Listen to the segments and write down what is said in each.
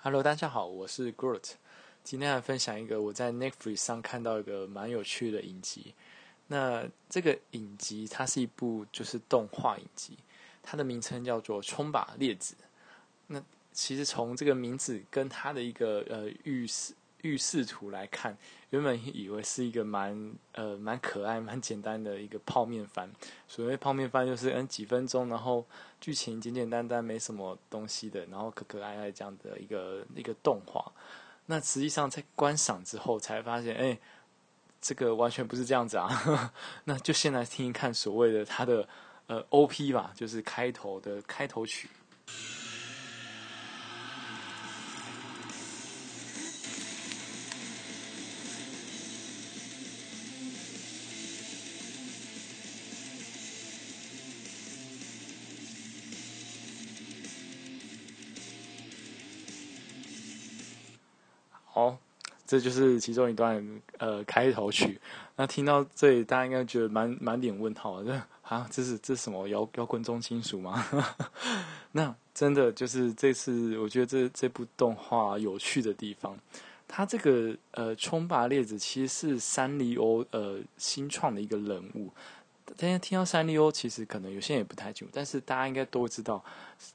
Hello，大家好，我是 Groot。今天来分享一个我在 Netflix 上看到一个蛮有趣的影集。那这个影集它是一部就是动画影集，它的名称叫做《冲吧列子》。那其实从这个名字跟它的一个呃预示。浴室图来看，原本以为是一个蛮呃蛮可爱、蛮简单的一个泡面番。所谓泡面番，就是嗯几分钟，然后剧情简简单单，没什么东西的，然后可可爱爱这样的一个一个动画。那实际上在观赏之后，才发现，哎，这个完全不是这样子啊。那就先来听一看所谓的它的呃 OP 吧，就是开头的开头曲。哦，这就是其中一段呃开头曲。那听到这里，大家应该觉得满满脸问号，这 啊，这是这是什么摇摇滚中金属吗？那真的就是这次，我觉得这这部动画有趣的地方，它这个呃冲吧列子其实是三丽鸥呃新创的一个人物。大家听到三丽鸥，其实可能有些人也不太清楚，但是大家应该都知道，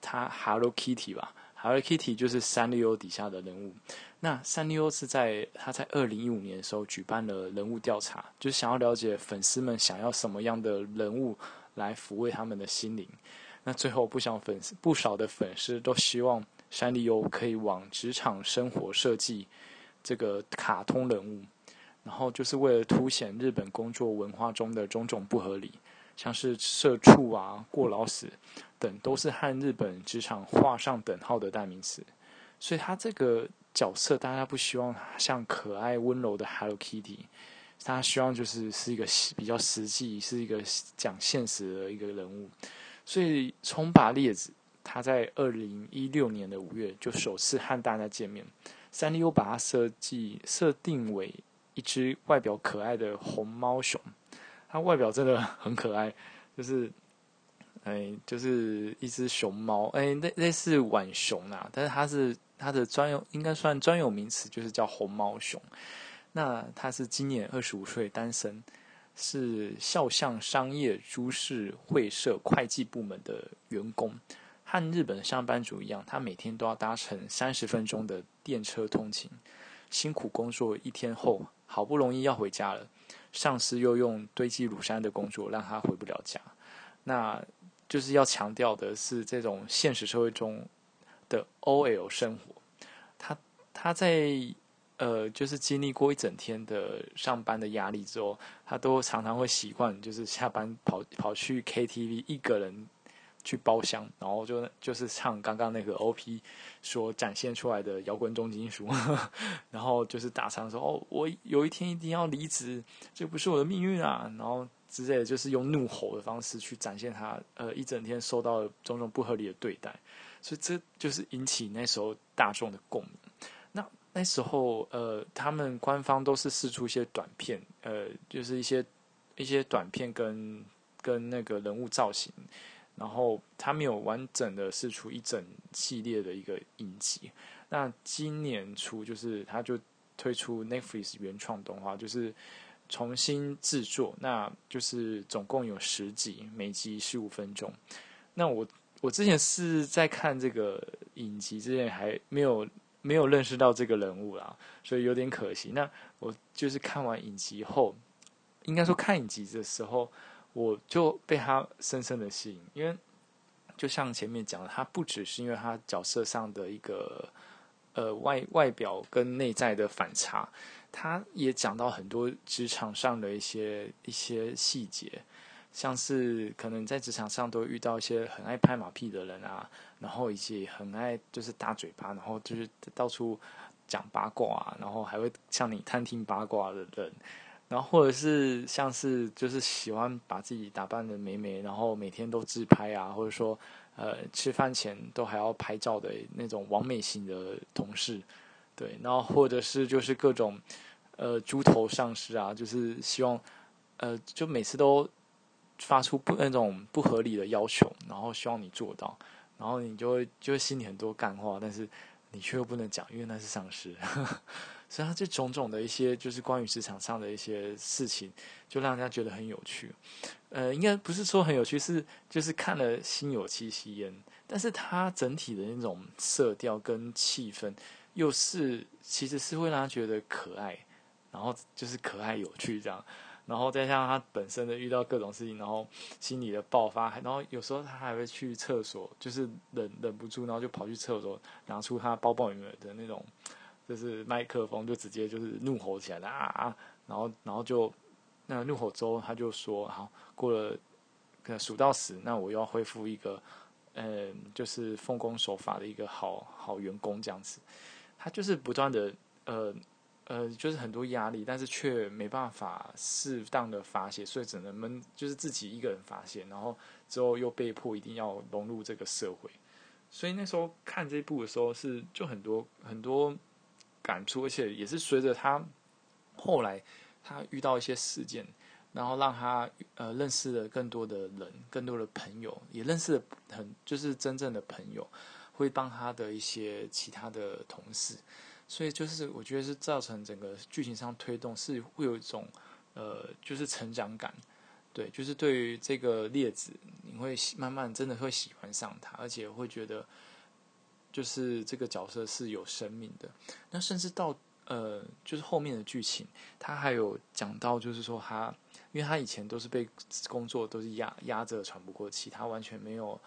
它 Hello Kitty 吧。Hello Kitty 就是三丽鸥底下的人物。那三丽鸥是在他在二零一五年的时候举办了人物调查，就是想要了解粉丝们想要什么样的人物来抚慰他们的心灵。那最后不少粉丝不少的粉丝都希望三丽鸥可以往职场生活设计这个卡通人物，然后就是为了凸显日本工作文化中的种种不合理。像是社畜啊、过劳死等，都是和日本职场画上等号的代名词。所以他这个角色，大家不希望像可爱温柔的 Hello Kitty，他希望就是是一个比较实际，是一个讲现实的一个人物。所以冲拔列子，他在二零一六年的五月就首次和大家见面。三丽鸥把它设计设定为一只外表可爱的红猫熊。它外表真的很可爱，就是，哎，就是一只熊猫，哎，类类似浣熊啊，但是它是它的专有，应该算专有名词，就是叫红毛熊。那它是今年二十五岁，单身，是肖像商业株式会社会计部门的员工，和日本上班族一样，他每天都要搭乘三十分钟的电车通勤，辛苦工作一天后，好不容易要回家了。上司又用堆积如山的工作让他回不了家，那就是要强调的是这种现实社会中的 OL 生活。他他在呃，就是经历过一整天的上班的压力之后，他都常常会习惯就是下班跑跑去 KTV 一个人。去包厢，然后就就是唱刚刚那个 OP 所展现出来的摇滚重金属，然后就是大唱说：“哦，我有一天一定要离职，这不是我的命运啊！”然后之类的，就是用怒吼的方式去展现他呃一整天受到种种不合理的对待，所以这就是引起那时候大众的共鸣。那那时候呃，他们官方都是试出一些短片，呃，就是一些一些短片跟跟那个人物造型。然后他没有完整的试出一整系列的一个影集。那今年初就是他就推出 Netflix 原创动画，就是重新制作，那就是总共有十集，每集十五分钟。那我我之前是在看这个影集之前还没有没有认识到这个人物啦，所以有点可惜。那我就是看完影集后，应该说看影集的时候。我就被他深深的吸引，因为就像前面讲的，他不只是因为他角色上的一个呃外外表跟内在的反差，他也讲到很多职场上的一些一些细节，像是可能在职场上都遇到一些很爱拍马屁的人啊，然后以及很爱就是大嘴巴，然后就是到处讲八卦啊，然后还会向你探听八卦的人。然后或者是像是就是喜欢把自己打扮的美美，然后每天都自拍啊，或者说呃吃饭前都还要拍照的那种完美型的同事，对，然后或者是就是各种呃猪头上司啊，就是希望呃就每次都发出不那种不合理的要求，然后希望你做到，然后你就会就会心里很多干话，但是你却又不能讲，因为那是上司。所以，他这种种的一些就是关于职场上的一些事情，就让人家觉得很有趣。呃，应该不是说很有趣，是就是看了心有戚戚焉。但是它整体的那种色调跟气氛，又是其实是会让他觉得可爱，然后就是可爱有趣这样。然后再加上他本身的遇到各种事情，然后心理的爆发，然后有时候他还会去厕所，就是忍忍不住，然后就跑去厕所，拿出他包包里面的那种，就是麦克风，就直接就是怒吼起来了啊！然后然后就那怒吼之后，他就说：好，过了数到十，那我要恢复一个，嗯，就是奉公守法的一个好好员工这样子。他就是不断的呃。呃，就是很多压力，但是却没办法适当的发泄，所以只能闷，就是自己一个人发泄，然后之后又被迫一定要融入这个社会，所以那时候看这部的时候是就很多很多感触，而且也是随着他后来他遇到一些事件，然后让他呃认识了更多的人，更多的朋友，也认识了很就是真正的朋友，会帮他的一些其他的同事。所以就是我觉得是造成整个剧情上推动是会有一种呃就是成长感，对，就是对于这个列子你会慢慢真的会喜欢上他，而且会觉得就是这个角色是有生命的。那甚至到呃就是后面的剧情，他还有讲到就是说他，因为他以前都是被工作都是压压着喘不过气，他完全没有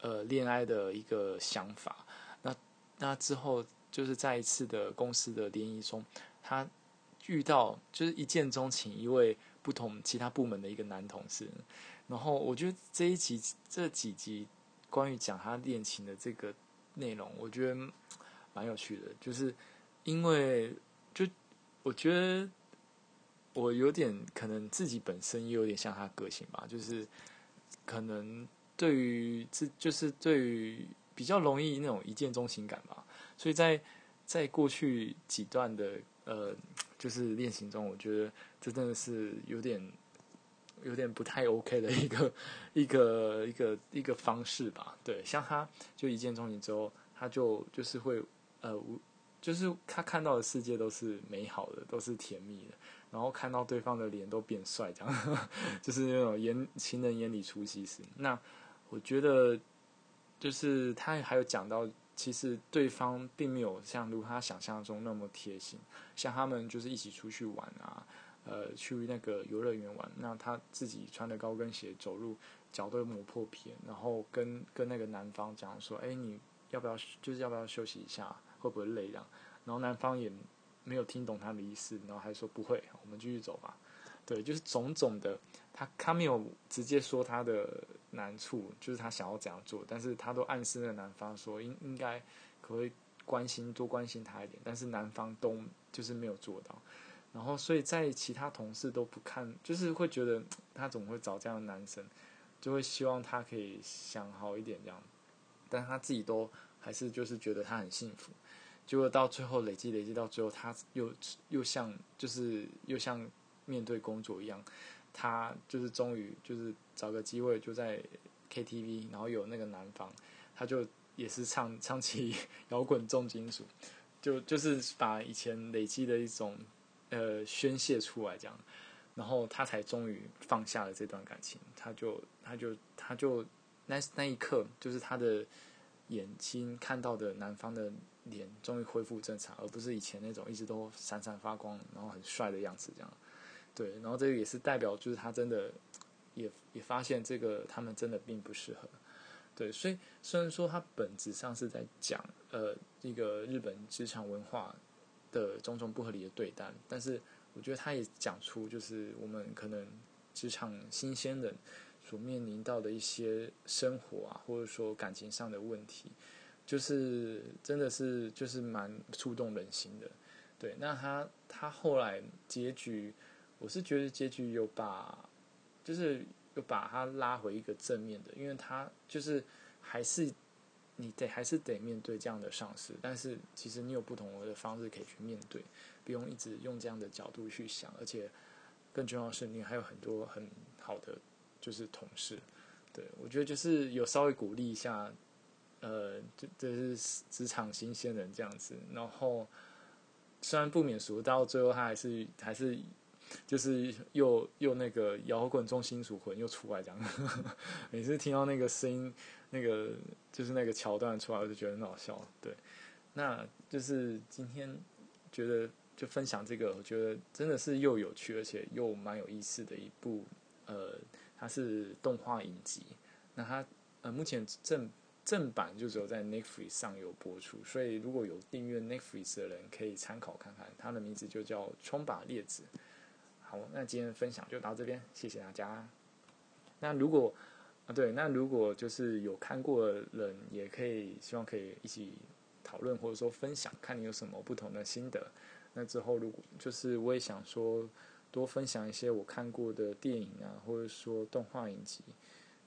呃恋爱的一个想法。那那之后。就是在一次的公司的联谊中，他遇到就是一见钟情一位不同其他部门的一个男同事，然后我觉得这一集这几集关于讲他恋情的这个内容，我觉得蛮有趣的，就是因为就我觉得我有点可能自己本身也有点像他个性吧，就是可能对于这就是对于比较容易那种一见钟情感吧。所以在在过去几段的呃，就是练习中，我觉得这真的是有点有点不太 OK 的一个一个一个一个方式吧。对，像他就一见钟情之后，他就就是会呃，就是他看到的世界都是美好的，都是甜蜜的，然后看到对方的脸都变帅，这样 就是那种眼情人眼里出西施。那我觉得就是他还有讲到。其实对方并没有像如他想象中那么贴心，像他们就是一起出去玩啊，呃，去那个游乐园玩，那他自己穿着高跟鞋走路，脚都磨破皮，然后跟跟那个男方讲说，哎，你要不要就是要不要休息一下，会不会累这样？然后男方也没有听懂他的意思，然后还说不会，我们继续走吧。对，就是种种的，他他没有直接说他的难处，就是他想要怎样做，但是他都暗示那个男方说应应该可以关心多关心他一点，但是男方都就是没有做到，然后所以在其他同事都不看，就是会觉得他总会找这样的男生，就会希望他可以想好一点这样，但他自己都还是就是觉得他很幸福，结果到最后累积累积到最后，他又又像就是又像。面对工作一样，他就是终于就是找个机会就在 KTV，然后有那个男方，他就也是唱唱起 摇滚重金属，就就是把以前累积的一种呃宣泄出来这样，然后他才终于放下了这段感情，他就他就他就那那一刻就是他的眼睛看到的男方的脸终于恢复正常，而不是以前那种一直都闪闪发光然后很帅的样子这样。对，然后这个也是代表，就是他真的也也发现这个他们真的并不适合。对，所以虽然说他本质上是在讲呃一个日本职场文化的种种不合理的对待，但是我觉得他也讲出就是我们可能职场新鲜人所面临到的一些生活啊，或者说感情上的问题，就是真的是就是蛮触动人心的。对，那他他后来结局。我是觉得结局有把，就是有把他拉回一个正面的，因为他就是还是你得还是得面对这样的上司，但是其实你有不同的方式可以去面对，不用一直用这样的角度去想，而且更重要的是你还有很多很好的就是同事，对我觉得就是有稍微鼓励一下呃，这这是职场新鲜人这样子。然后虽然不免俗，到最后他还是还是就是又又那个摇滚中心属魂又出来这样。每次听到那个声音，那个就是那个桥段出来，我就觉得很好笑。对，那就是今天觉得就分享这个，我觉得真的是又有趣而且又蛮有意思的一部呃。它是动画影集，那它呃目前正正版就只有在 Netflix 上有播出，所以如果有订阅 Netflix 的人可以参考看看，它的名字就叫《冲吧列子》。好，那今天的分享就到这边，谢谢大家。那如果啊对，那如果就是有看过的人，也可以希望可以一起讨论或者说分享，看你有什么不同的心得。那之后如果就是我也想说。多分享一些我看过的电影啊，或者说动画影集，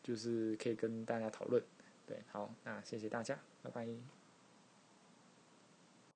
就是可以跟大家讨论。对，好，那谢谢大家，拜拜。